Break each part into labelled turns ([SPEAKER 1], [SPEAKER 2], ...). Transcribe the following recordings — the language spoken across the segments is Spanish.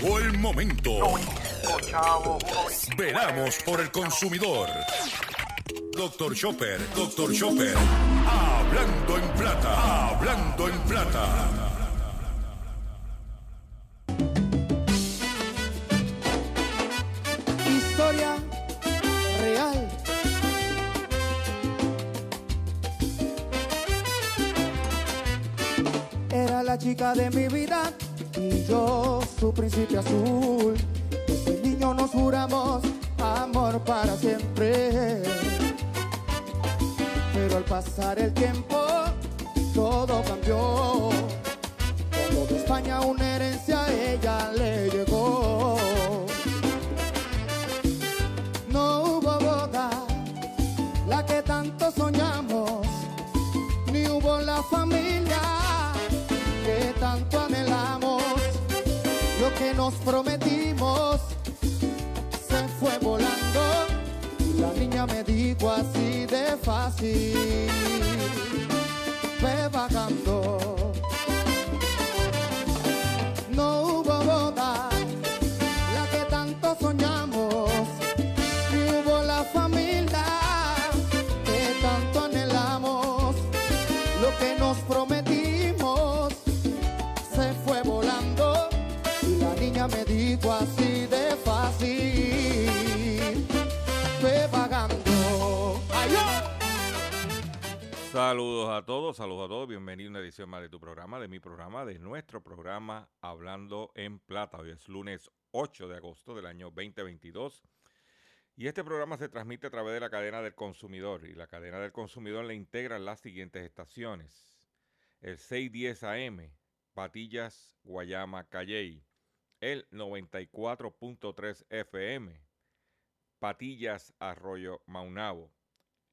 [SPEAKER 1] Llegó el momento. Veramos por el consumidor. Doctor Chopper, Doctor Chopper. Hablando en plata, hablando en plata.
[SPEAKER 2] Historia real. Era la chica de mi vida su principio azul. Desde niño nos juramos amor para siempre. Pero al pasar el tiempo nos prometimos. Se fue volando. La niña me dijo así de fácil,
[SPEAKER 3] Saludos a todos, saludos a todos, bienvenidos a una edición más de tu programa, de mi programa, de nuestro programa Hablando en Plata. Hoy es lunes 8 de agosto del año 2022 y este programa se transmite a través de la cadena del consumidor y la cadena del consumidor le integran las siguientes estaciones. El 610 AM, Patillas, Guayama, Calley. El 94.3 FM, Patillas, Arroyo, Maunabo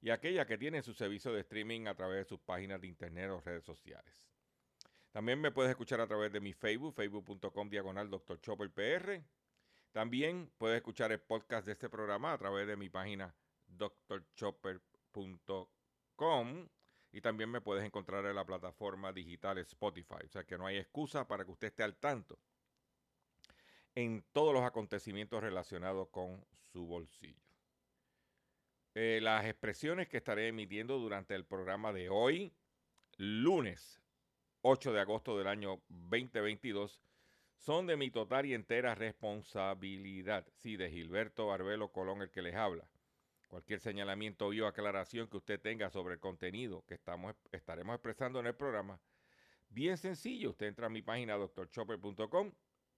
[SPEAKER 3] y aquellas que tienen su servicio de streaming a través de sus páginas de internet o redes sociales. También me puedes escuchar a través de mi Facebook, facebook.com diagonal Dr. Chopper PR. También puedes escuchar el podcast de este programa a través de mi página drchopper.com y también me puedes encontrar en la plataforma digital Spotify. O sea que no hay excusa para que usted esté al tanto en todos los acontecimientos relacionados con su bolsillo. Eh, las expresiones que estaré emitiendo durante el programa de hoy, lunes 8 de agosto del año 2022, son de mi total y entera responsabilidad. Sí, de Gilberto Barbelo Colón, el que les habla. Cualquier señalamiento o aclaración que usted tenga sobre el contenido que estamos, estaremos expresando en el programa, bien sencillo, usted entra a mi página drchopper.com,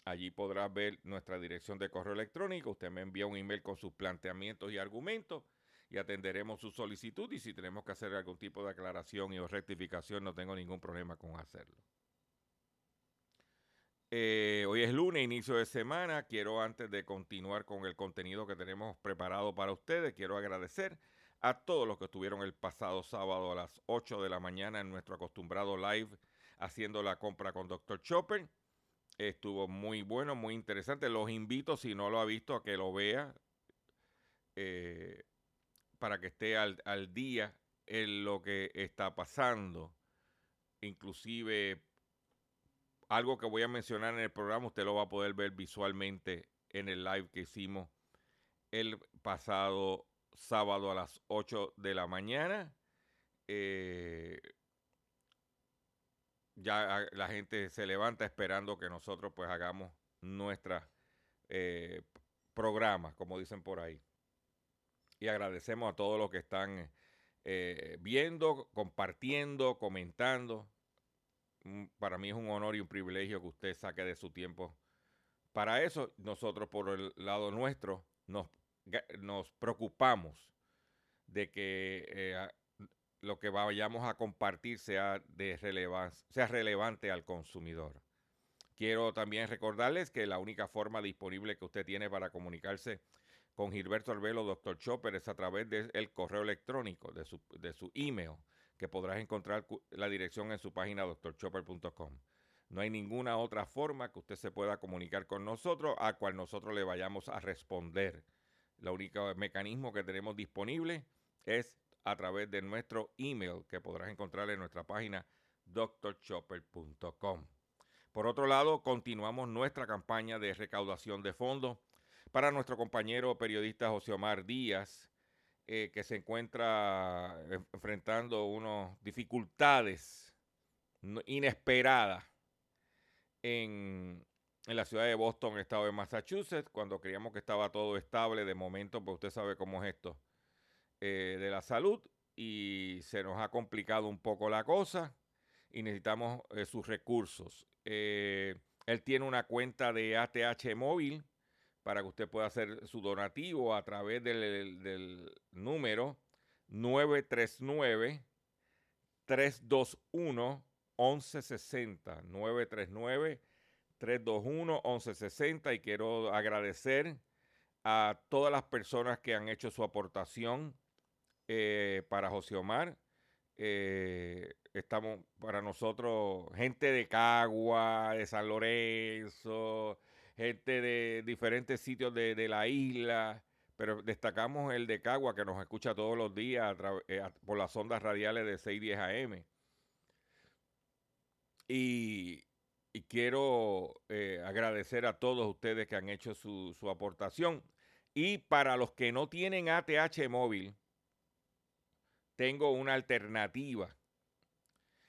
[SPEAKER 3] allí podrá ver nuestra dirección de correo electrónico, usted me envía un email con sus planteamientos y argumentos y atenderemos su solicitud y si tenemos que hacer algún tipo de aclaración y o rectificación no tengo ningún problema con hacerlo. Eh, hoy es lunes, inicio de semana. Quiero antes de continuar con el contenido que tenemos preparado para ustedes, quiero agradecer a todos los que estuvieron el pasado sábado a las 8 de la mañana en nuestro acostumbrado live haciendo la compra con Dr. Chopper. Estuvo muy bueno, muy interesante. Los invito, si no lo ha visto, a que lo vea. Eh, para que esté al, al día en lo que está pasando. Inclusive algo que voy a mencionar en el programa, usted lo va a poder ver visualmente en el live que hicimos el pasado sábado a las 8 de la mañana. Eh, ya la gente se levanta esperando que nosotros pues hagamos nuestra eh, programa, como dicen por ahí y agradecemos a todos los que están eh, viendo, compartiendo, comentando. Mm, Para mí es un honor y un privilegio que usted saque de su tiempo. Para eso, nosotros por el lado nuestro nos, nos preocupamos de que eh, lo que vayamos a compartir sea, de relevancia, sea relevante al consumidor. quiero también recordarles que la única forma disponible que usted tiene para comunicarse con Gilberto Arbelo, Dr. Chopper, es a través del correo electrónico, de su, de su email, que podrás encontrar la dirección en su página doctorchopper.com. No hay ninguna otra forma que usted se pueda comunicar con nosotros a cual nosotros le vayamos a responder. El único mecanismo que tenemos disponible es a través de nuestro email que podrás encontrar en nuestra página drchopper.com. Por otro lado, continuamos nuestra campaña de recaudación de fondos para nuestro compañero periodista José Omar Díaz, eh, que se encuentra enfrentando unas dificultades inesperadas en, la ciudad de Boston, estado de Massachusetts, cuando creíamos que estaba todo estable, de momento, pues usted sabe cómo es esto eh, de la salud y se nos ha complicado un poco la cosa y necesitamos eh, sus recursos. Él tiene una cuenta de ATH móvil para que usted pueda hacer su donativo a través del, del número 939 321 1160 939 321 1160 y quiero agradecer a todas las personas que han hecho su aportación eh, para José Omar. Eh, estamos para nosotros, gente de Cagua, de San Lorenzo, gente de diferentes sitios de, la isla, pero destacamos el de Cagua que nos escucha todos los días eh, por las ondas radiales de 610 AM. Y, quiero agradecer a todos ustedes que han hecho su, su aportación. Y para los que no tienen ATH móvil, tengo una alternativa.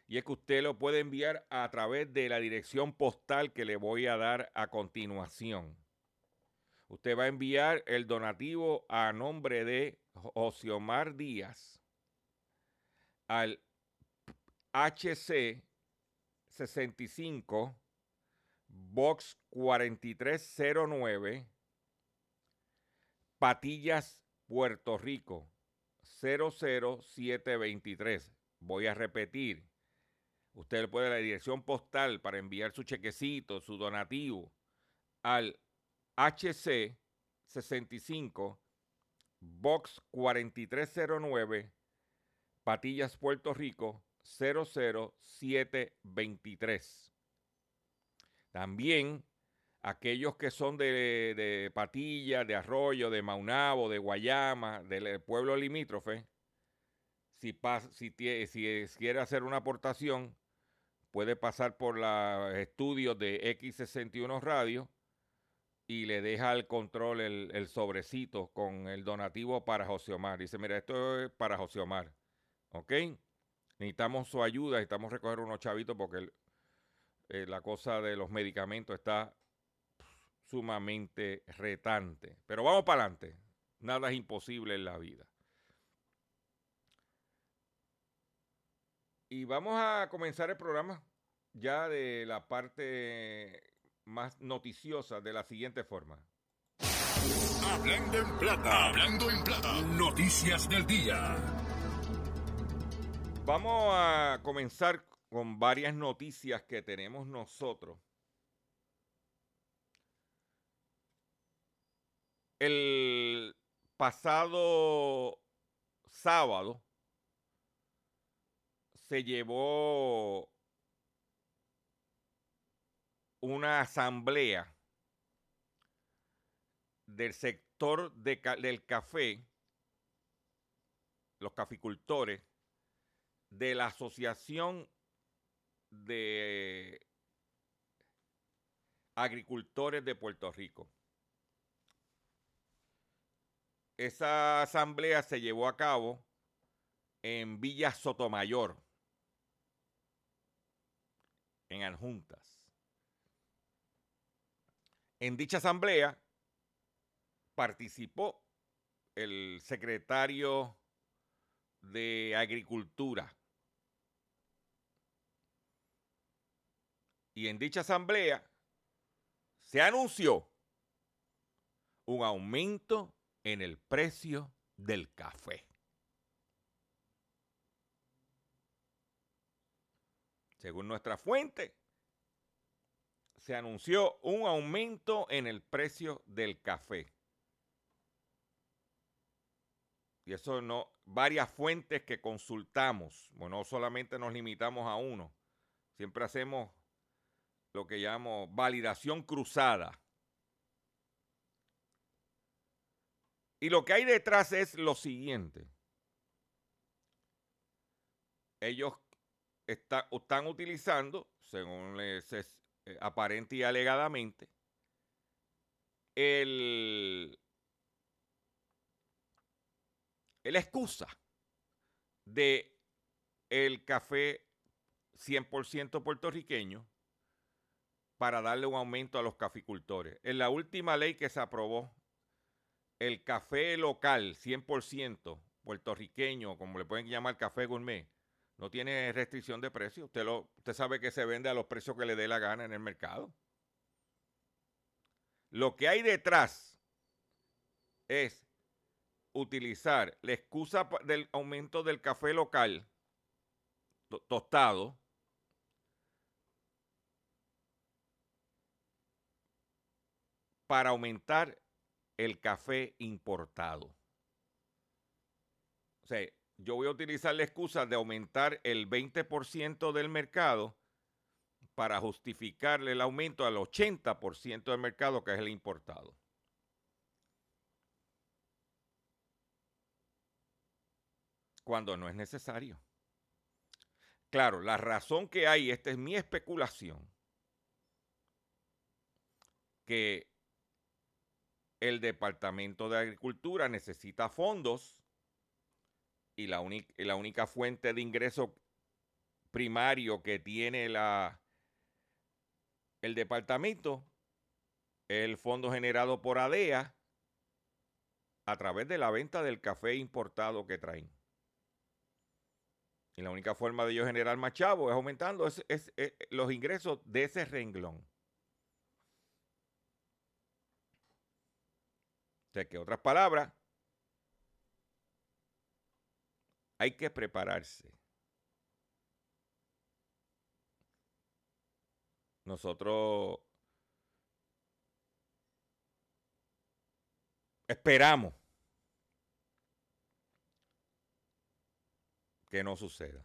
[SPEAKER 3] Y es que usted lo puede enviar a través de la dirección postal que le voy a dar a continuación. Usted va a enviar el donativo a nombre de Omar Díaz al HC 65 Box 4309 Patillas, Puerto Rico 00723. Voy a repetir. Usted le puede la dirección postal para enviar su chequecito, su donativo al HC 65 Box 4309 Patillas, Puerto Rico 00723. También aquellos que son de, de Patilla, de Arroyo, de Maunabo, de Guayama, del pueblo limítrofe, si, si, si quiere hacer una aportación, puede pasar por los estudios de X61 Radio y le deja al control el, sobrecito con el donativo para José Omar. Dice, mira, esto es para José Omar. ¿Ok? Necesitamos su ayuda, necesitamos recoger unos chavitos porque eh, la cosa de los medicamentos está sumamente retante. Pero vamos para adelante. Nada es imposible en la vida. Y vamos a comenzar el programa ya de la parte más noticiosa de la siguiente forma.
[SPEAKER 1] Hablando en plata, hablando en plata, noticias del día.
[SPEAKER 3] Vamos a comenzar con varias noticias que tenemos nosotros El pasado sábado se llevó una asamblea del sector del café, los caficultores, de la Asociación de Agricultores de Puerto Rico. Esa asamblea se llevó a cabo en Villa Sotomayor, en Adjuntas. En dicha asamblea participó el secretario de Agricultura. Y en dicha asamblea se anunció un aumento en el precio del café. Según nuestra fuente, se anunció un aumento en el precio del café. Y eso no, varias fuentes que consultamos, bueno, no solamente nos limitamos a uno, siempre hacemos lo que llamo validación cruzada. Y lo que hay detrás es lo siguiente. Ellos están utilizando, según les es eh, aparente y alegadamente, el, la excusa de el café 100% puertorriqueño para darle un aumento a los caficultores. En la última ley que se aprobó, el café local 100% puertorriqueño, como le pueden llamar café gourmet, no tiene restricción de precio. Usted, lo, usted sabe que se vende a los precios que le dé la gana en el mercado. Lo que hay detrás es utilizar la excusa del aumento del café local tostado para aumentar el café importado. O sea, yo voy a utilizar la excusa de aumentar el 20% del mercado para justificarle el aumento al 80% del mercado que es el importado. Cuando no es necesario. Claro, la razón que hay, esta es mi especulación, que el Departamento de Agricultura necesita fondos y la, única fuente de ingreso primario que tiene la, el departamento es el fondo generado por ADEA a través de la venta del café importado que traen. Y la única forma de ellos generar más chavo es aumentando los ingresos de ese renglón. O sea que, otras palabras, Hay que prepararse. Nosotros esperamos que no suceda.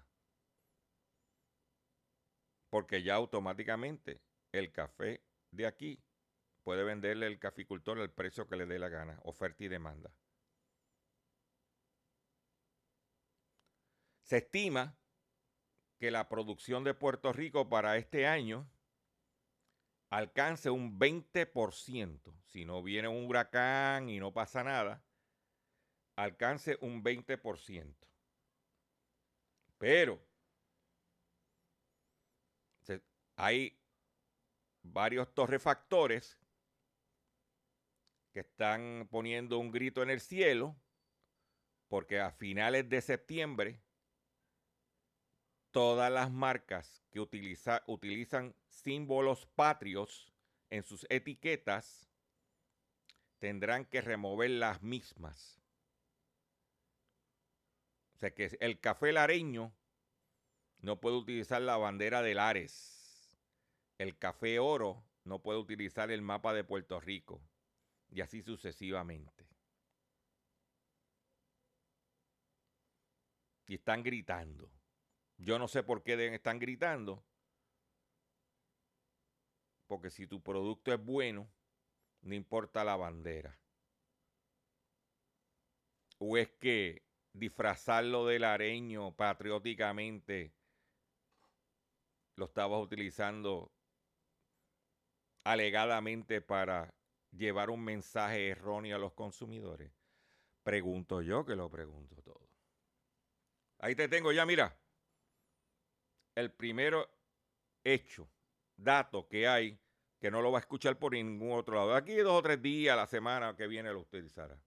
[SPEAKER 3] Porque ya automáticamente el café de aquí puede venderle el caficultor al precio que le dé la gana, oferta y demanda. Se estima que la producción de Puerto Rico para este año alcance un 20%. Si no viene un huracán y no pasa nada, alcance un 20%. Pero hay varios torrefactores que están poniendo un grito en el cielo porque a finales de septiembre todas las marcas que utilizan símbolos patrios en sus etiquetas tendrán que remover las mismas. O sea que el café lareño no puede utilizar la bandera de Lares. El café oro no puede utilizar el mapa de Puerto Rico. Y así sucesivamente. Y están gritando. Yo no sé por qué están gritando. Porque si tu producto es bueno, no importa la bandera. O es que disfrazarlo del areño patrióticamente lo estabas utilizando alegadamente para llevar un mensaje erróneo a los consumidores. Pregunto yo que lo pregunto todo. Ahí te tengo ya, mira el primero hecho, dato que hay, que no lo va a escuchar por ningún otro lado. Aquí dos o tres días la semana que viene lo utilizará.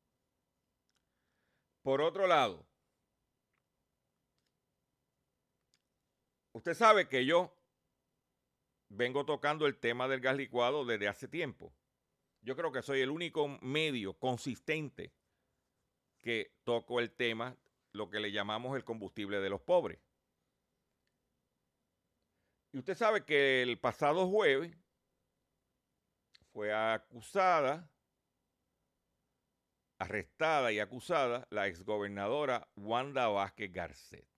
[SPEAKER 3] Por otro lado, usted sabe que yo vengo tocando el tema del gas licuado desde hace tiempo. Yo creo que soy el único medio consistente que toco el tema, lo que le llamamos el combustible de los pobres. Y usted sabe que el pasado jueves fue acusada, arrestada y acusada la exgobernadora Wanda Vázquez Garcet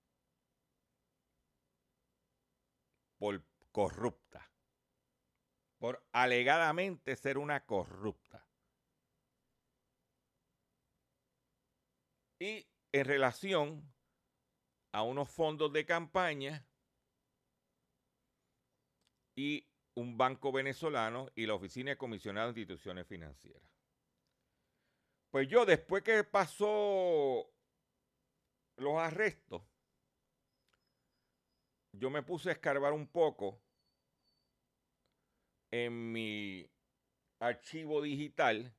[SPEAKER 3] por corrupta, por alegadamente ser una corrupta. Y en relación a unos fondos de campaña y un banco venezolano y la Oficina de Comisionado de Instituciones Financieras. Pues yo, después que pasó los arrestos, yo me puse a escarbar un poco en mi archivo digital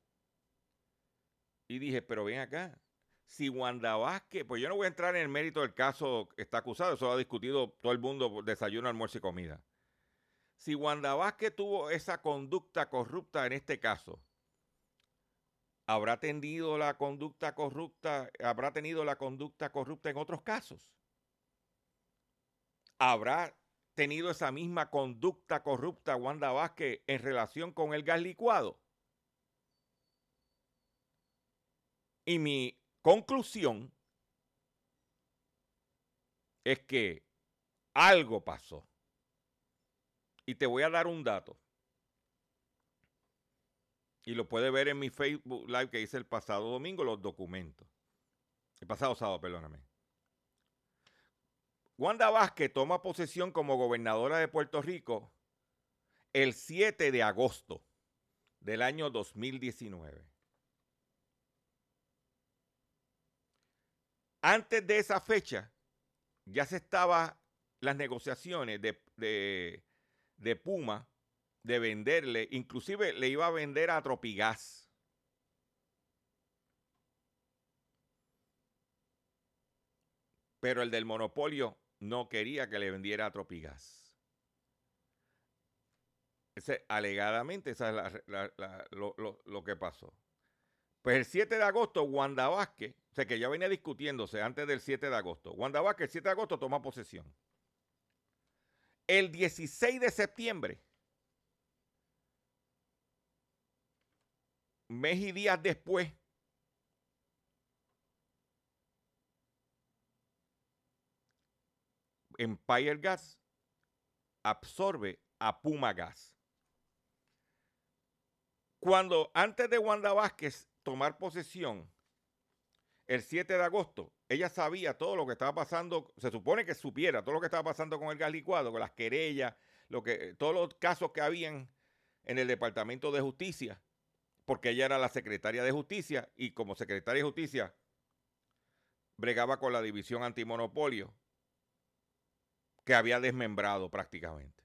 [SPEAKER 3] y dije, pero ven acá, si Wanda Vázquez, pues yo no voy a entrar en el mérito del caso que está acusado, eso lo ha discutido todo el mundo, desayuno, almuerzo y comida. Si Wanda Vázquez tuvo esa conducta corrupta en este caso, ¿habrá tenido la conducta corrupta, habrá tenido la conducta corrupta en otros casos? ¿Habrá tenido esa misma conducta corrupta Wanda Vázquez en relación con el gas licuado? Y mi Conclusión es que algo pasó. Y te voy a dar un dato. Y lo puede ver en mi Facebook Live que hice el pasado domingo, los documentos. El pasado sábado, perdóname. Wanda Vázquez toma posesión como gobernadora de Puerto Rico el 7 de agosto del año 2019. Antes de esa fecha, ya se estaban las negociaciones de, de, Puma de venderle, inclusive le iba a vender a Tropigas. Pero el del monopolio no quería que le vendiera a Tropigas. Ese, alegadamente, esa es lo, lo, que pasó. Pues el 7 de agosto, Wanda Vázquez o sea que ya venía discutiéndose antes del 7 de agosto. Wanda Vázquez el 7 de agosto toma posesión. El 16 de septiembre, mes y días después, Empire Gas absorbe a Puma Gas. Cuando antes de Wanda Vázquez tomar posesión, el 7 de agosto, ella sabía todo lo que estaba pasando, se supone que supiera todo lo que estaba pasando con el gas licuado, con las querellas, lo que, todos los casos que habían en el Departamento de Justicia, porque ella era la secretaria de Justicia y como secretaria de Justicia bregaba con la división antimonopolio que había desmembrado prácticamente.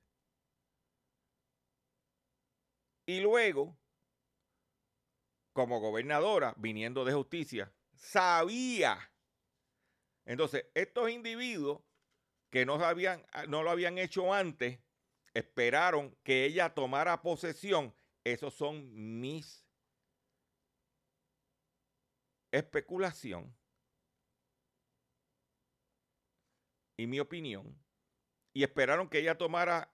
[SPEAKER 3] Y luego, como gobernadora, viniendo de justicia, sabía. Entonces, estos individuos que ah, no lo habían hecho antes, esperaron que ella tomara posesión. Esos son mis especulación y mi opinión. Y esperaron que ella tomara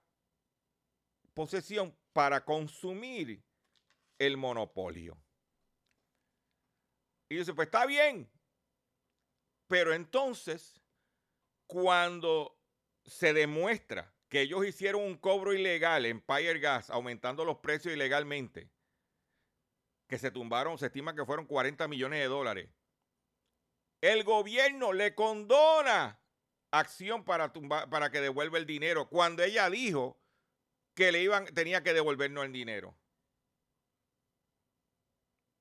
[SPEAKER 3] posesión para consumir el monopolio. Y dice, pues está bien. Pero entonces, cuando se demuestra que ellos hicieron un cobro ilegal en Empire Gas, aumentando los precios ilegalmente, que se tumbaron, se estima que fueron 40 millones de dólares. El gobierno le condona acción para, para que devuelva el dinero, cuando ella dijo que le iban, tenía que devolvernos el dinero.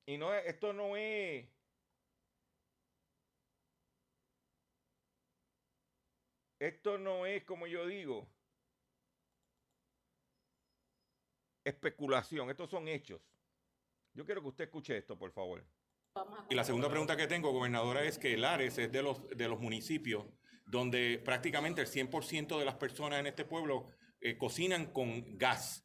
[SPEAKER 3] Y no, esto no es Esto no es, como yo digo, especulación, estos son hechos. Yo quiero que usted escuche esto, por favor.
[SPEAKER 4] Y la segunda pregunta que tengo, gobernadora, es que Lares es de los, de los municipios donde prácticamente el 100% de las personas en este pueblo eh, cocinan con gas.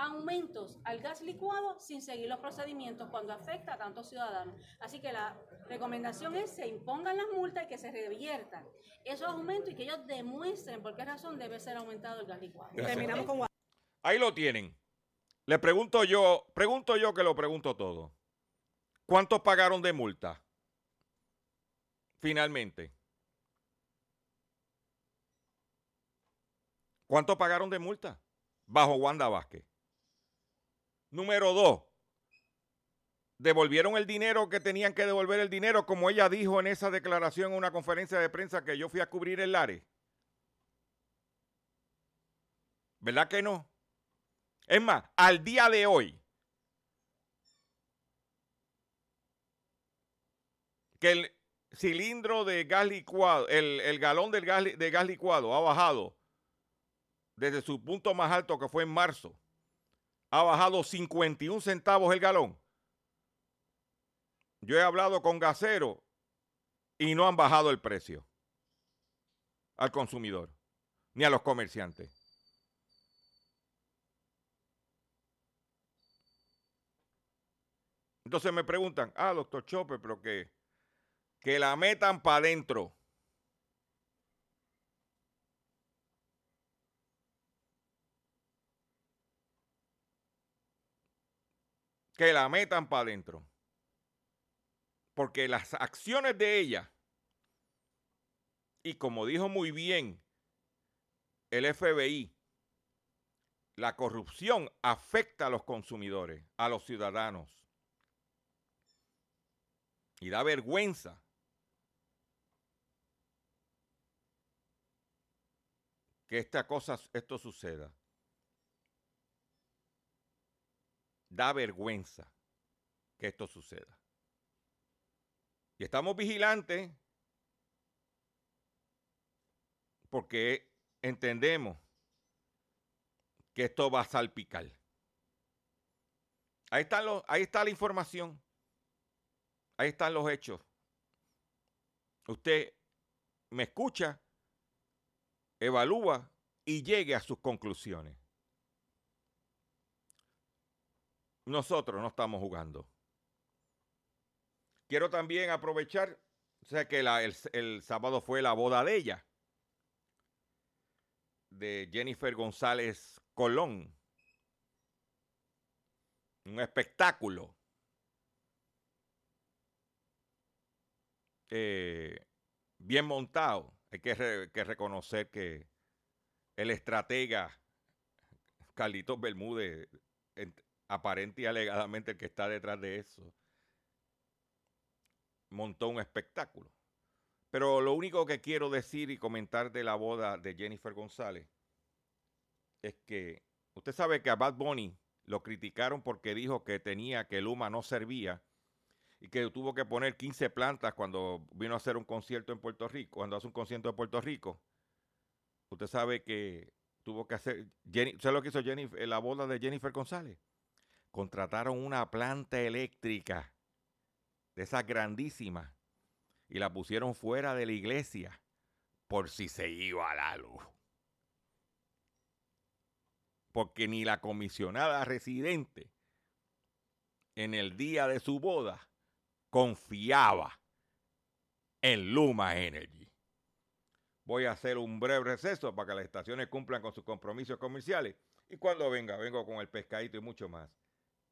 [SPEAKER 5] aumentos al gas licuado sin seguir los procedimientos cuando afecta a tantos ciudadanos. Así que la recomendación es se impongan las multas y que se reviertan esos aumentos y que ellos demuestren por qué razón debe ser aumentado el gas licuado.
[SPEAKER 4] Gracias.
[SPEAKER 6] Terminamos con
[SPEAKER 3] Ahí lo tienen. Le pregunto yo, pregunto yo que lo pregunto todo. ¿Cuántos pagaron de multa? Finalmente. ¿Cuántos pagaron de multa? Bajo Wanda Vázquez. Número dos. ¿Devolvieron el dinero que tenían que devolver el dinero como ella dijo en esa declaración en una conferencia de prensa que yo fui a cubrir el Lares? ¿Verdad que no? Es más, al día de hoy, que el cilindro de gas licuado, el, el galón del gas, de gas licuado ha bajado desde su punto más alto que fue en marzo, ha bajado 51 centavos el galón. Yo he hablado con gaseros y no han bajado el precio al consumidor ni a los comerciantes. Entonces me preguntan, ah, doctor Chopper, pero que, que la metan para adentro. Que la metan para adentro. Porque las acciones de ella, y como dijo muy bien el FBI, la corrupción afecta a los consumidores, a los ciudadanos. Y da vergüenza que esta cosa, esto suceda. Da vergüenza que esto suceda. Y estamos vigilantes porque entendemos que esto va a salpicar. Ahí, ahí está la información. Ahí están los hechos. Usted me escucha, evalúa y llegue a sus conclusiones. Nosotros no estamos jugando. Quiero también aprovechar, o sea que el, sábado fue la boda de ella, de Jennifer González Colón. Un espectáculo. eh, bien montado. Hay que, que reconocer que el estratega Carlitos Bermúdez, aparente y alegadamente el que está detrás de eso, montó un espectáculo. Pero lo único que quiero decir y comentar de la boda de Jennifer González es que usted sabe que a Bad Bunny lo criticaron porque dijo que tenía que Luma no servía y que tuvo que poner 15 plantas cuando vino a hacer un concierto en Puerto Rico, cuando hace un concierto en Puerto Rico. Usted sabe que tuvo que hacer, Jenny, ¿sabe lo que hizo Jennifer, la boda de Jennifer González? Contrataron una planta eléctrica de esas grandísimas y la pusieron fuera de la iglesia por si se iba la luz. Porque ni la comisionada residente en el día de su boda confiaba en Luma Energy. Voy a hacer un breve receso para que las estaciones cumplan con sus compromisos comerciales. Y cuando venga, vengo con el pescadito y mucho más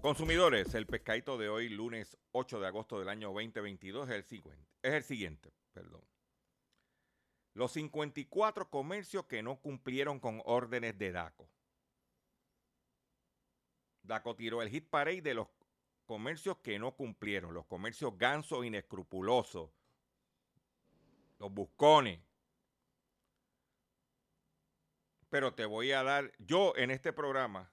[SPEAKER 3] Consumidores, el pescadito de hoy, lunes 8 de agosto del año 2022, es el siguiente. Es el siguiente, perdón. Los 54 comercios que no cumplieron con órdenes de DACO. DACO tiró el hit parade de los comercios que no cumplieron, los comercios gansos inescrupulosos, los buscones. Pero te voy a dar, yo en este programa,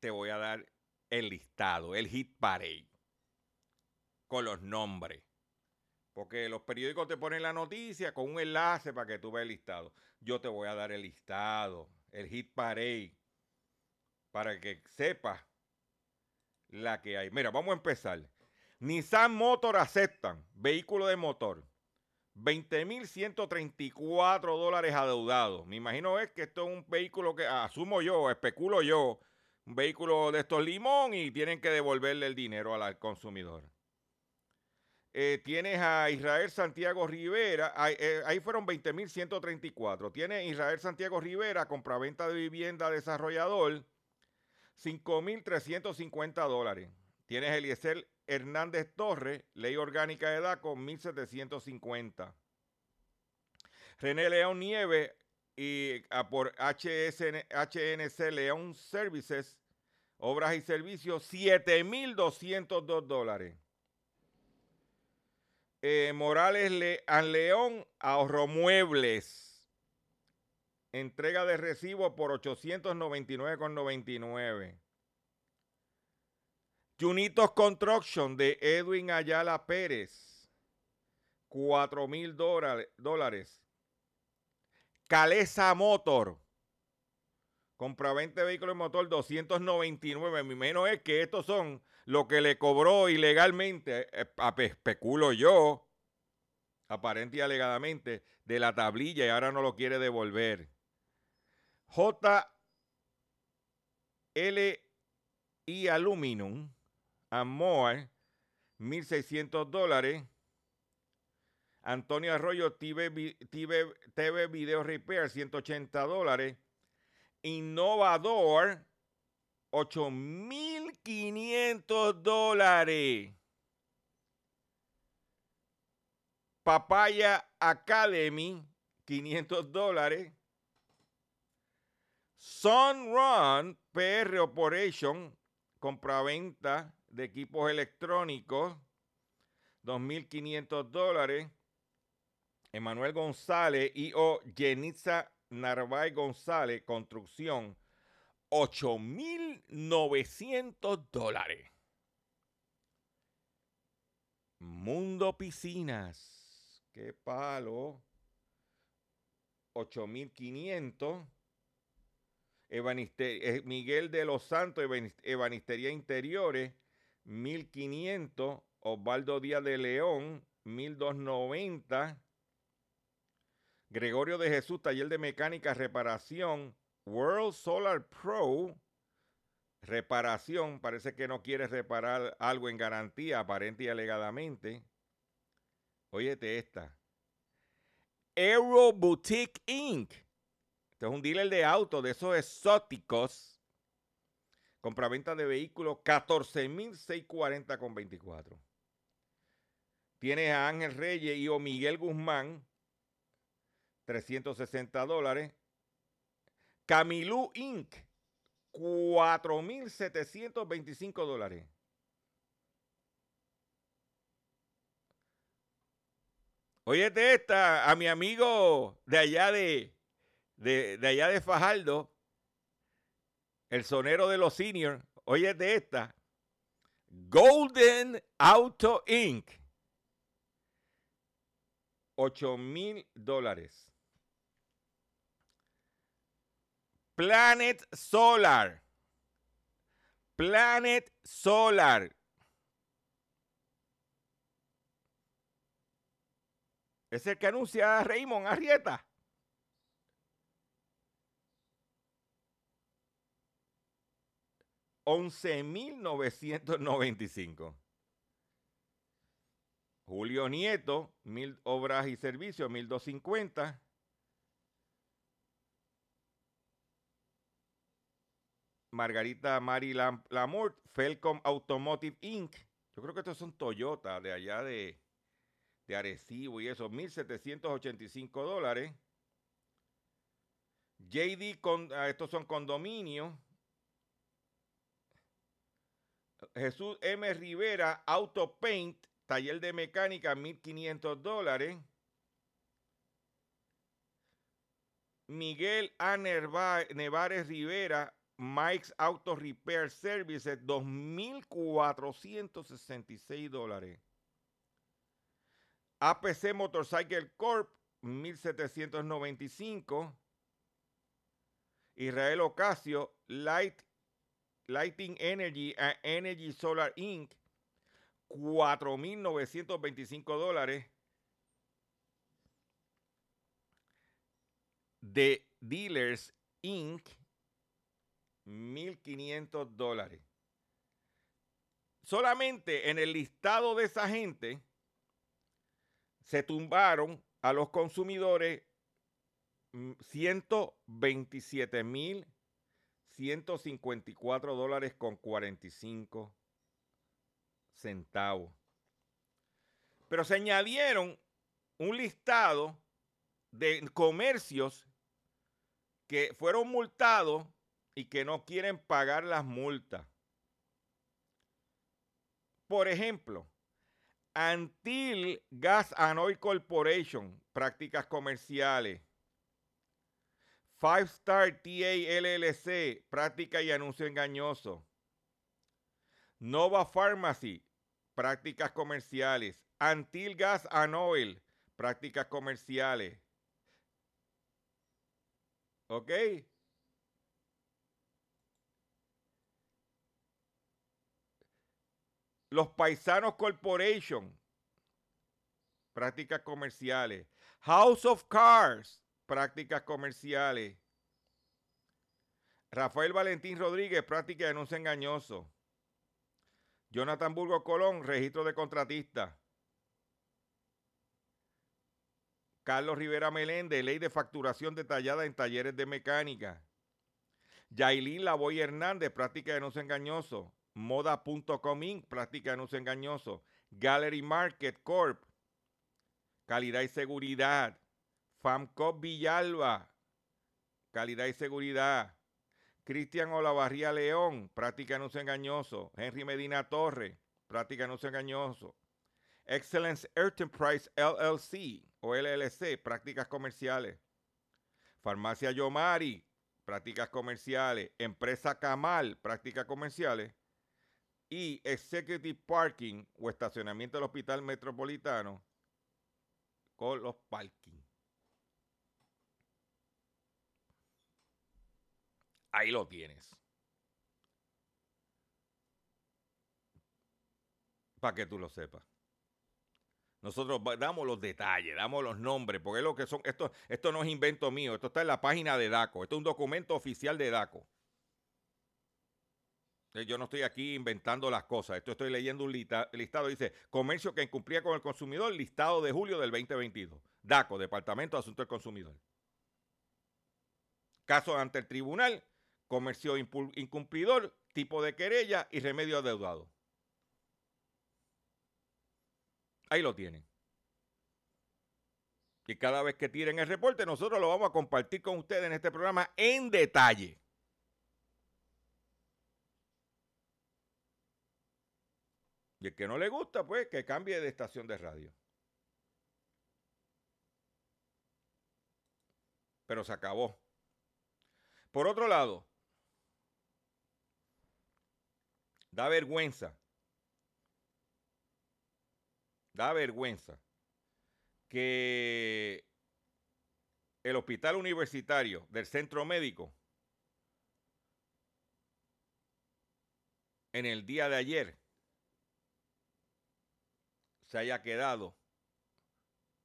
[SPEAKER 3] te voy a dar el listado, el hit parade, con los nombres. Porque los periódicos te ponen la noticia con un enlace para que tú veas el listado. Yo te voy a dar el listado, el hit parade para que sepa la que hay. Mira, vamos a empezar. Nissan Motor aceptan vehículo de motor. 20.134 dólares adeudados. Me imagino es que esto es un vehículo que asumo yo, especulo yo, un vehículo de estos limón y tienen que devolverle el dinero al, consumidor. Eh, tienes a Israel Santiago Rivera, ahí, eh, ahí fueron 20.134. Tiene Israel Santiago Rivera, compraventa de vivienda desarrollador, 5.350 dólares. Tienes Eliezer Hernández Torres, ley orgánica de DACO, 1.750. René León Nieve y ah, por HNC León Services, obras y servicios, 7.202 dólares. Eh, Morales Le, León Ahorro Muebles Entrega de recibo por 899,99. Junitos Construction de Edwin Ayala Pérez. 4 mil dólares. Calesa Motor. Compraventa de vehículos de motor 299. Mi menos es que estos son lo que le cobró ilegalmente, eh, especulo yo, aparente y alegadamente, de la tablilla y ahora no lo quiere devolver. JLI Aluminum, Amor, 1.600 dólares. Antonio Arroyo TV, TV, TV Video Repair, 180 dólares. Innovador, 8.500 dólares. Papaya Academy, 500 dólares. Sunrun PR Operation, compraventa de equipos electrónicos, 2.500 dólares. Emanuel González y o Jenitza Narváez González, construcción, 8.900 dólares. Mundo Piscinas, qué palo, 8.500. Eh, Miguel de los Santos, Ebanistería Interiores, 1500. Osvaldo Díaz de León, 1290. Gregorio de Jesús, Taller de Mecánica, Reparación. World Solar Pro, reparación. Parece que no quiere reparar algo en garantía, aparente y alegadamente. Óyete esta. Aero Boutique Inc. Este es un dealer de autos, de esos exóticos. Compraventa de vehículos, 14.640 con 24. Tienes a Ángel Reyes y o Miguel Guzmán, 360 dólares. Camilú Inc., 4.725 dólares. Óyete esta, a mi amigo de allá de, de, allá de Fajardo, el sonero de los seniors, oye de esta, Golden Auto Inc. 8 mil dólares. Planet Solar. Planet Solar. Es el que anuncia Raymond Arrieta. Once mil novecientos noventa y cinco. Julio Nieto, mil obras y servicios, mil dos cincuenta. Margarita Mari Lam- Lamour, Felcom Automotive Inc. Yo creo que estos son Toyota de allá de, de Arecibo y eso, 1.785 dólares. JD, con, ah, estos son condominios. Jesús M. Rivera, Auto Paint, taller de mecánica, 1.500 dólares. Miguel A. Nevares Rivera, Mike's Auto Repair Services, 2.466 dólares. APC Motorcycle Corp, 1.795. Israel Ocasio, Light, Lighting Energy and Energy Solar Inc., 4.925 dólares. De Dealers Inc., 1.500 dólares. Solamente en el listado de esa gente se tumbaron a los consumidores mm, 127 mil 154 dólares con 45 centavos. Pero se añadieron un listado de comercios que fueron multados y que no quieren pagar las multas. Por ejemplo, Antil Gas and Oil Corporation, prácticas comerciales. Five Star TA LLC, práctica y anuncio engañoso. Nova Pharmacy, prácticas comerciales. Antil Gas and Oil, prácticas comerciales. ¿Ok? Los Paisanos Corporation, prácticas comerciales. House of Cars, prácticas comerciales. Rafael Valentín Rodríguez, práctica de anuncio engañoso. Jonathan Burgo Colón, registro de contratista. Carlos Rivera Meléndez, ley de facturación detallada en talleres de mecánica. Yailin Lavoy Hernández, práctica de anuncio engañoso. Moda.com Inc., práctica de anuncio engañoso. Gallery Market Corp. Calidad y seguridad. FAMCOP Villalba. Calidad y seguridad. Cristian Olavarría León, práctica de anuncio engañoso. Henry Medina Torre, práctica de anuncio engañoso. Excellence Enterprise LLC o LLC, prácticas comerciales. Farmacia Yomari, prácticas comerciales. Empresa Camal, prácticas comerciales. Y Executive Parking o estacionamiento del Hospital Metropolitano con los parking. Ahí lo tienes. Para que tú lo sepas. Nosotros damos los detalles, damos los nombres, porque es lo que son. Esto, esto no es invento mío, esto está en la página de DACO. Esto es un documento oficial de DACO. Eh, Yo no estoy aquí inventando las cosas. Esto estoy leyendo un lista- listado. Dice, comercio que incumplía con el consumidor, listado de julio del 2022. DACO, Departamento de Asuntos del Consumidor. Caso ante el tribunal, comercio incumplidor, tipo de querella y remedio adeudado. Ahí lo tienen. Y cada vez que tiren el reporte, nosotros lo vamos a compartir con ustedes en este programa en detalle. Y el que no le gusta, pues que cambie de estación de radio. Pero se acabó. Por otro lado, da vergüenza. Da vergüenza que el hospital universitario del centro médico en el día de ayer se haya quedado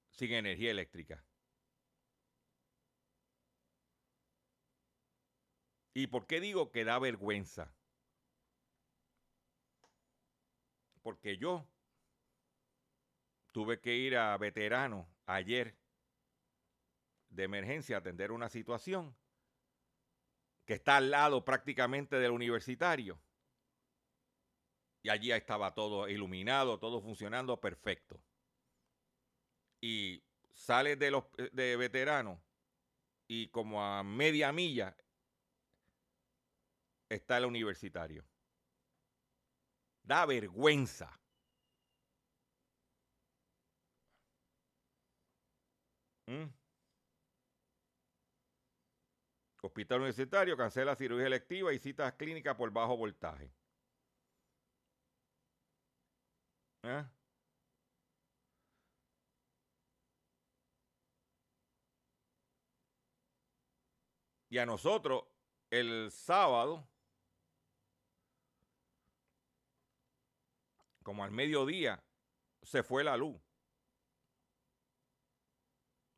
[SPEAKER 3] sin energía eléctrica. ¿Y por qué digo que da vergüenza? Porque yo tuve que ir a veterano ayer de emergencia a atender una situación que está al lado prácticamente del universitario. Y allí estaba todo iluminado, todo funcionando perfecto. Y sales de los de veterano y como a media milla está el universitario. Da vergüenza. ¿Mm? Hospital Universitario cancela cirugía electiva y citas clínicas por bajo voltaje. ¿Eh? Y a nosotros, el sábado, como al mediodía, se fue la luz.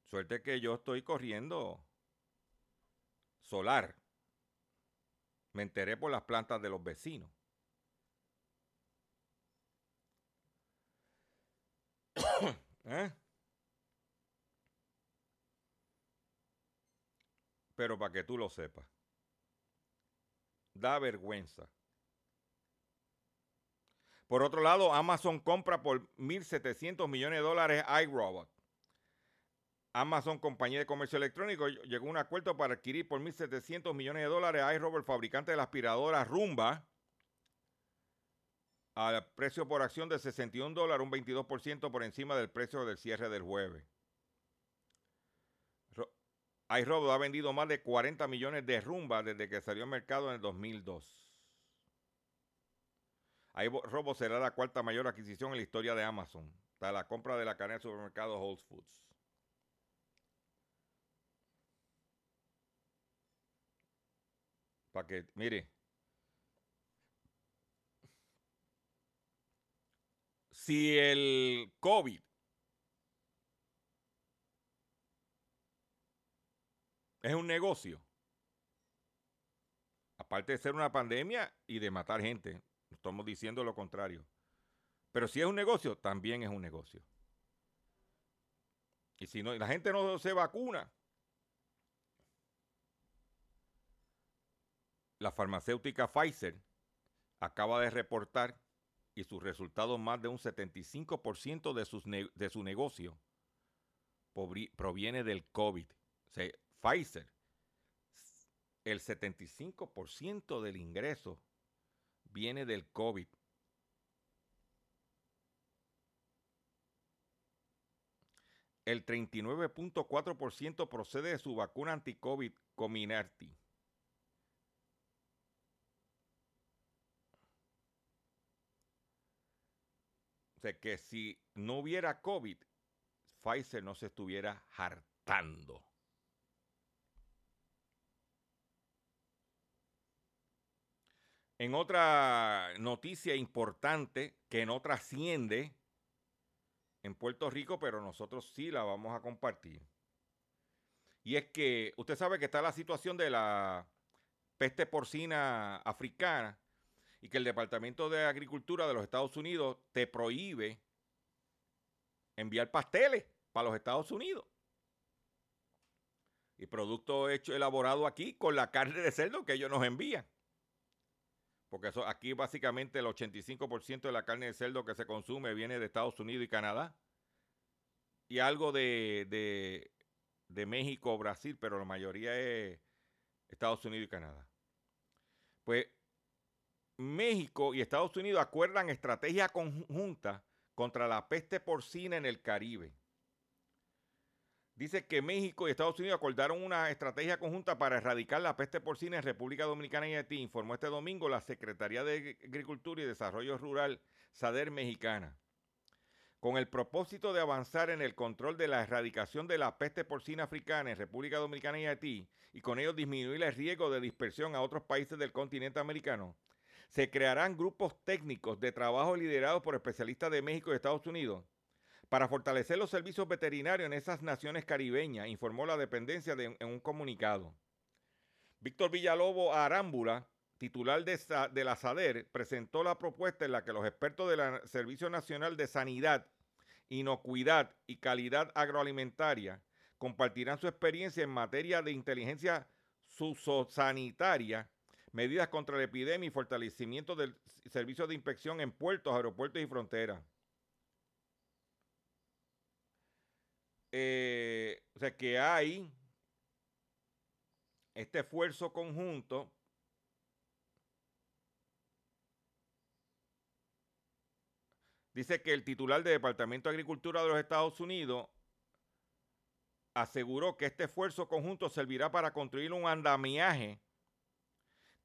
[SPEAKER 3] Suerte que yo estoy corriendo solar. Me enteré por las plantas de los vecinos. ¿Eh? Pero para que tú lo sepas. Da vergüenza. Por otro lado, Amazon compra por 1.700 millones de dólares iRobot. Amazon, compañía de comercio electrónico, llegó a un acuerdo para adquirir por 1.700 millones de dólares a iRobot, fabricante de la aspiradora Rumba, al precio por acción de 61 dólares, un 22% por encima del precio del cierre del jueves. iRobot ha vendido más de 40 millones de Rumba desde que salió al mercado en el 2002. iRobot será la cuarta mayor adquisición en la historia de Amazon, tras la compra de la cadena de supermercados Whole Foods. Para que, mire, si el COVID es un negocio, aparte de ser una pandemia y de matar gente, estamos diciendo lo contrario. Pero si es un negocio, también es un negocio. Y si no, la gente no se vacuna, la farmacéutica Pfizer acaba de reportar y sus resultados más de un 75% de, sus de su negocio proviene del COVID. Pfizer, el 75% del ingreso viene del COVID. El 39.4% procede de su vacuna anti-COVID Comirnaty. Que si no hubiera COVID, Pfizer no se estuviera hartando. En otra noticia importante que no trasciende en Puerto Rico, pero nosotros sí la vamos a compartir. Y es que usted sabe que está la situación de la peste porcina africana y que el Departamento de Agricultura de los Estados Unidos te prohíbe enviar pasteles para los Estados Unidos. Y producto hecho elaborado aquí con la carne de cerdo que ellos nos envían. Porque eso, aquí básicamente el 85% de la carne de cerdo que se consume viene de Estados Unidos y Canadá. Y algo de, de, de México o Brasil, pero la mayoría es Estados Unidos y Canadá. Pues México y Estados Unidos acuerdan estrategia conjunta contra la peste porcina en el Caribe. Dice que México y Estados Unidos acordaron una estrategia conjunta para erradicar la peste porcina en República Dominicana y Haití, informó este domingo la Secretaría de Agricultura y Desarrollo Rural SADER mexicana. Con el propósito de avanzar en el control de la erradicación de la peste porcina africana en República Dominicana y Haití, y con ello disminuir el riesgo de dispersión a otros países del continente americano, se crearán grupos técnicos de trabajo liderados por especialistas de México y Estados Unidos para fortalecer los servicios veterinarios en esas naciones caribeñas, informó la dependencia de- en un comunicado. Víctor Villalobo Arámbula, titular de, de la SADER, presentó la propuesta en la que los expertos del Servicio Nacional de Sanidad, Inocuidad y Calidad Agroalimentaria compartirán su experiencia en materia de inteligencia sociosanitaria, medidas contra la epidemia y fortalecimiento del servicio de inspección en puertos, aeropuertos y fronteras. Eh, o sea que hay este esfuerzo conjunto dice que el titular del Departamento de Agricultura de los Estados Unidos aseguró que este esfuerzo conjunto servirá para construir un andamiaje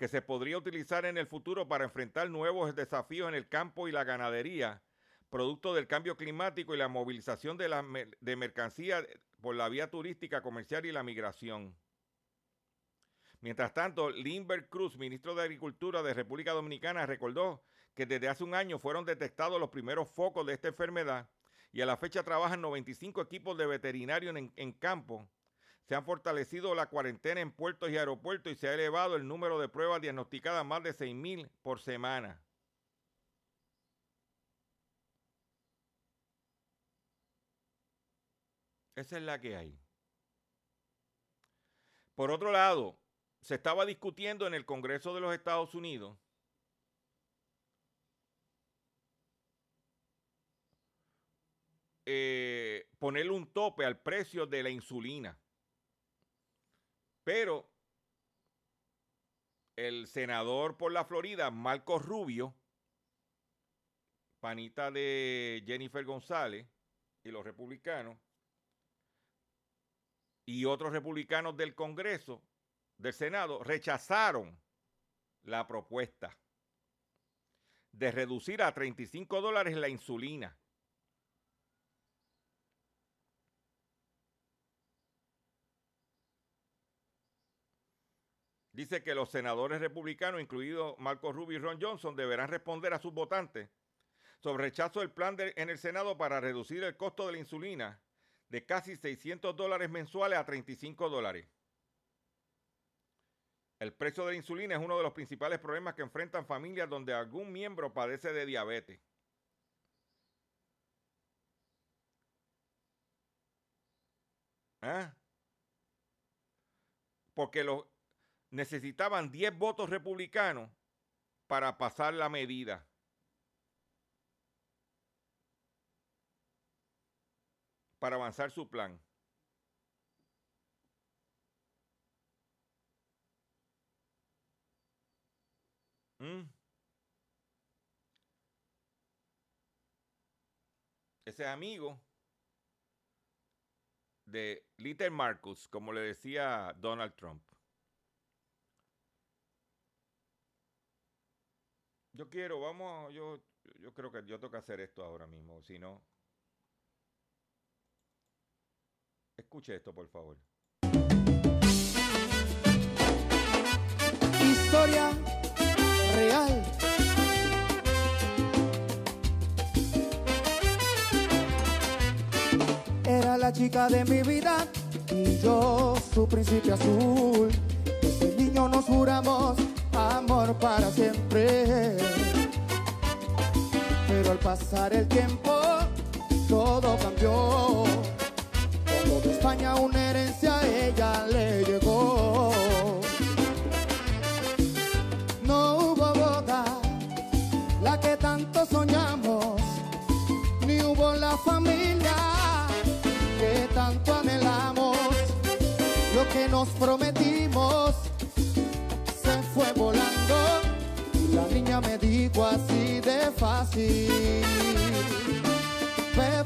[SPEAKER 3] que se podría utilizar en el futuro para enfrentar nuevos desafíos en el campo y la ganadería, producto del cambio climático y la movilización de, la, mer- de mercancía por la vía turística, comercial y la migración. Mientras tanto, Limber Cruz, ministro de Agricultura de República Dominicana, recordó que desde hace un año fueron detectados los primeros focos de esta enfermedad y a la fecha trabajan 95 equipos de veterinarios en campo. Se han fortalecido la cuarentena en puertos y aeropuertos y se ha elevado el número de pruebas diagnosticadas a más de 6.000 por semana. Esa es la que hay. Por otro lado, se estaba discutiendo en el Congreso de los Estados Unidos eh, ponerle un tope al precio de la insulina. Pero el senador por la Florida, Marcos Rubio, panita de Jennifer González y los republicanos, y otros republicanos del Congreso, del Senado, rechazaron la propuesta de reducir a 35 dólares la insulina. Dice que los senadores republicanos, incluidos Marco Rubio y Ron Johnson, deberán responder a sus votantes sobre rechazo del plan en el Senado para reducir el costo de la insulina de casi 600 dólares mensuales a 35 dólares. El precio de la insulina es uno de los principales problemas que enfrentan familias donde algún miembro padece de diabetes. ¿Ah? Porque los, necesitaban 10 votos republicanos para pasar la medida. Para avanzar su plan. ¿Mm? Ese amigo de Little Marcus, como le decía Donald Trump. Yo quiero, vamos, yo, yo creo que yo que hacer esto ahora mismo, si no. Escuche esto, por favor.
[SPEAKER 2] Historia real. Era la chica de mi vida y yo su principio azul. Desde niño nos juramos amor para siempre. Pero al pasar el tiempo todo cambió. Cuando de España una herencia a ella le llegó. No hubo boda, la que tanto soñamos, ni hubo la familia que tanto anhelamos. Lo que nos prometimos se fue volando dijo así de fácil, ve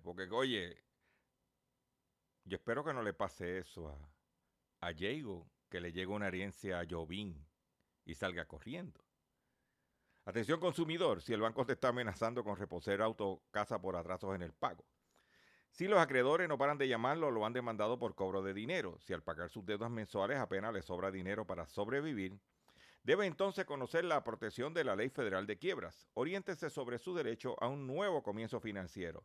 [SPEAKER 3] Porque, oye, yo espero que no le pase eso a, a Diego, que le llegue una herencia a Jovín y salga corriendo. Atención consumidor, si el banco te está amenazando con reposer auto casa por atrasos en el pago. Si los acreedores no paran de llamarlo, lo han demandado por cobro de dinero. Si al pagar sus deudas mensuales apenas le sobra dinero para sobrevivir, debe entonces conocer la protección de la Ley Federal de Quiebras. Oriéntese sobre su derecho a un nuevo comienzo financiero.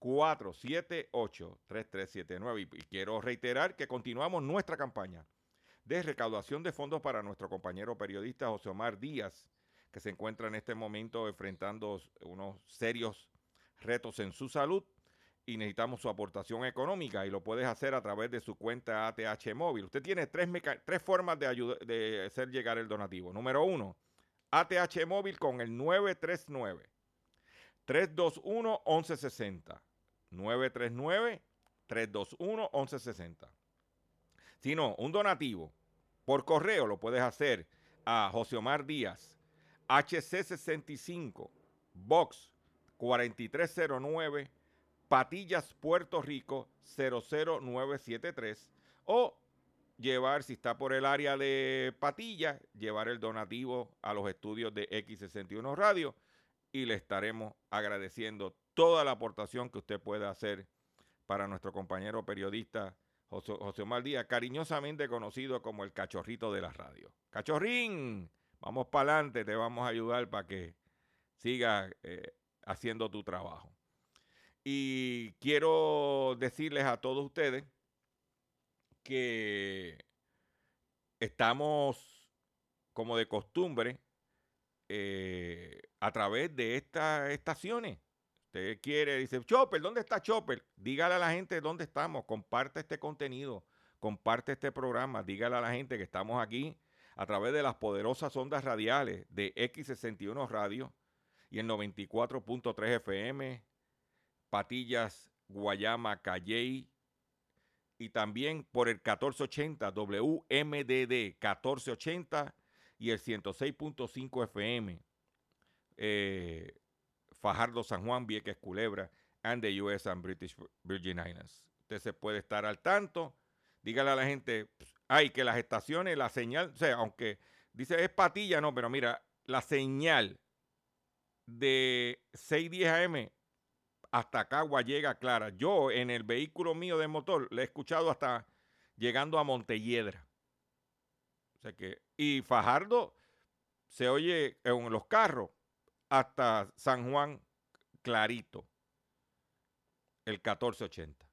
[SPEAKER 3] 478-3379. Y, y quiero reiterar que continuamos nuestra campaña de recaudación de fondos para nuestro compañero periodista José Omar Díaz, que se encuentra en este momento enfrentando unos serios retos en su salud y necesitamos su aportación económica y lo puedes hacer a través de su cuenta ATH móvil. Usted tiene tres, tres formas de, de hacer llegar el donativo. Número uno, ATH móvil con el 939 321 1160. 939 321 1160. Si no, un donativo por correo lo puedes hacer a José Omar Díaz, HC65, Box 4309, Patillas, Puerto Rico 00973 o llevar, si está por el área de Patillas, llevar el donativo a los estudios de X61 Radio y le estaremos agradeciendo toda la aportación que usted pueda hacer para nuestro compañero periodista José, José Díaz, cariñosamente conocido como el cachorrito de la radio. Cachorrín, vamos para adelante, te vamos a ayudar para que sigas eh, haciendo tu trabajo. Y quiero decirles a todos ustedes que estamos, como de costumbre, eh, a través de estas estaciones. Usted quiere, dice, Chopper, ¿dónde está Chopper? Dígale a la gente dónde estamos, comparte este contenido, comparte este programa, dígale a la gente que estamos aquí a través de las poderosas ondas radiales de X61 Radio y el 94.3 FM, Patillas, Guayama, Calley, y también por el 1480 WMDD 1480 y el 106.5 FM. Eh, Fajardo, San Juan, Vieques, Culebra, and the US and British Virgin Islands. Usted se puede estar al tanto. Dígale a la gente, ay, que las estaciones, la señal, o sea, aunque dice es patilla, no, pero mira, la señal de 610 AM hasta Cagua llega clara. Yo en el vehículo mío de motor le he escuchado hasta llegando a Montelledra. O sea que, y Fajardo se oye en los carros hasta San Juan clarito, el 1480.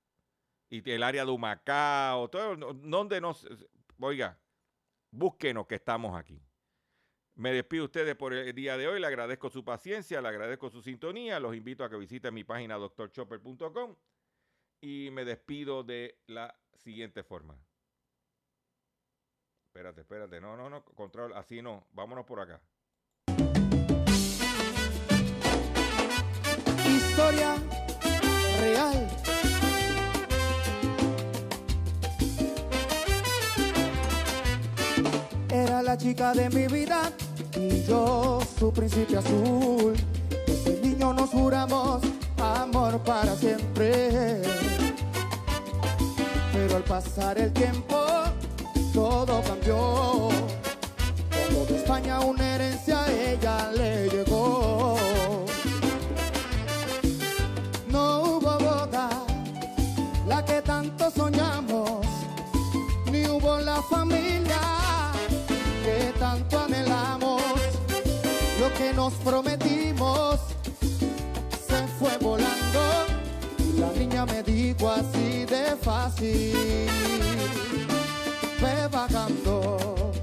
[SPEAKER 3] Y el área de Humacao, todo, donde nos, oiga, búsquenos que estamos aquí. Me despido ustedes por el día de hoy, le agradezco su paciencia, le agradezco su sintonía, los invito a que visiten mi página doctorchopper.com y me despido de la siguiente forma. Espérate, espérate, no, no, no, control, así no, vámonos por acá.
[SPEAKER 2] historia real. Era la chica de mi vida y yo su príncipe azul. Desde niño nos juramos amor para siempre. Pero al pasar el tiempo todo cambió. Cuando de España una herencia a ella le llegó. No hubo boda, la que tanto soñamos, ni hubo la familia que tanto anhelamos. Lo que nos prometimos se fue volando. La niña me dijo así de fácil, ve bajando.